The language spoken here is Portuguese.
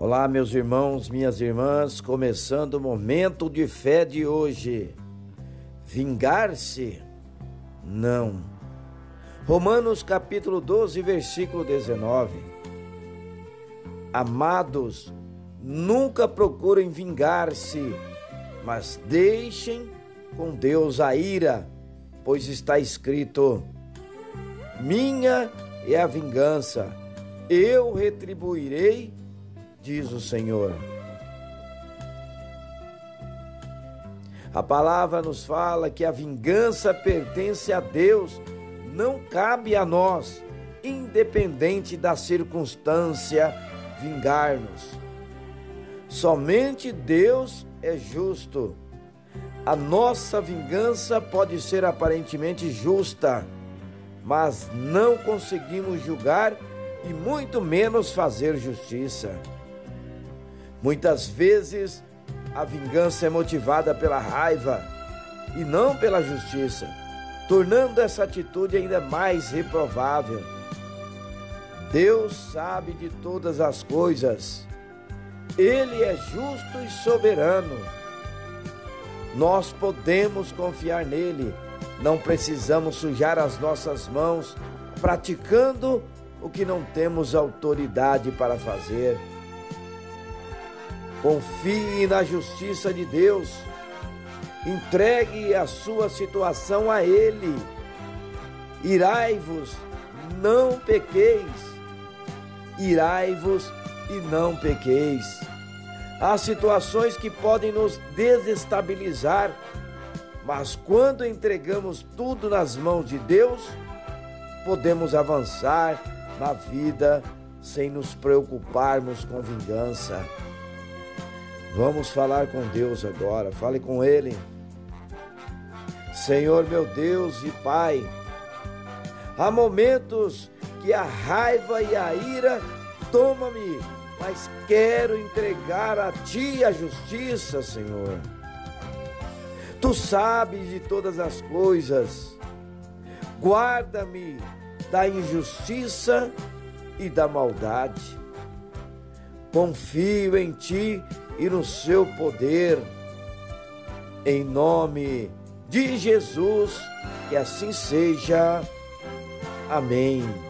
Olá, meus irmãos, minhas irmãs, começando o momento de fé de hoje. Vingar-se? Não. Romanos capítulo 12, versículo 19. Amados, nunca procurem vingar-se, mas deixem com Deus a ira, pois está escrito: Minha é a vingança, eu retribuirei diz o Senhor. A palavra nos fala que a vingança pertence a Deus, não cabe a nós, independente da circunstância, vingar-nos. Somente Deus é justo. A nossa vingança pode ser aparentemente justa, mas não conseguimos julgar e muito menos fazer justiça. Muitas vezes a vingança é motivada pela raiva e não pela justiça, tornando essa atitude ainda mais reprovável. Deus sabe de todas as coisas, Ele é justo e soberano. Nós podemos confiar nele, não precisamos sujar as nossas mãos praticando o que não temos autoridade para fazer. Confie na justiça de Deus. Entregue a sua situação a Ele. Irai-vos, não pequeis. Irai-vos e não pequeis. Há situações que podem nos desestabilizar, mas quando entregamos tudo nas mãos de Deus, podemos avançar na vida sem nos preocuparmos com vingança. Vamos falar com Deus agora. Fale com Ele. Senhor meu Deus e Pai, há momentos que a raiva e a ira toma-me, mas quero entregar a Ti a justiça, Senhor. Tu sabes de todas as coisas. Guarda-me da injustiça e da maldade. Confio em Ti e no seu poder. Em nome de Jesus, que assim seja. Amém.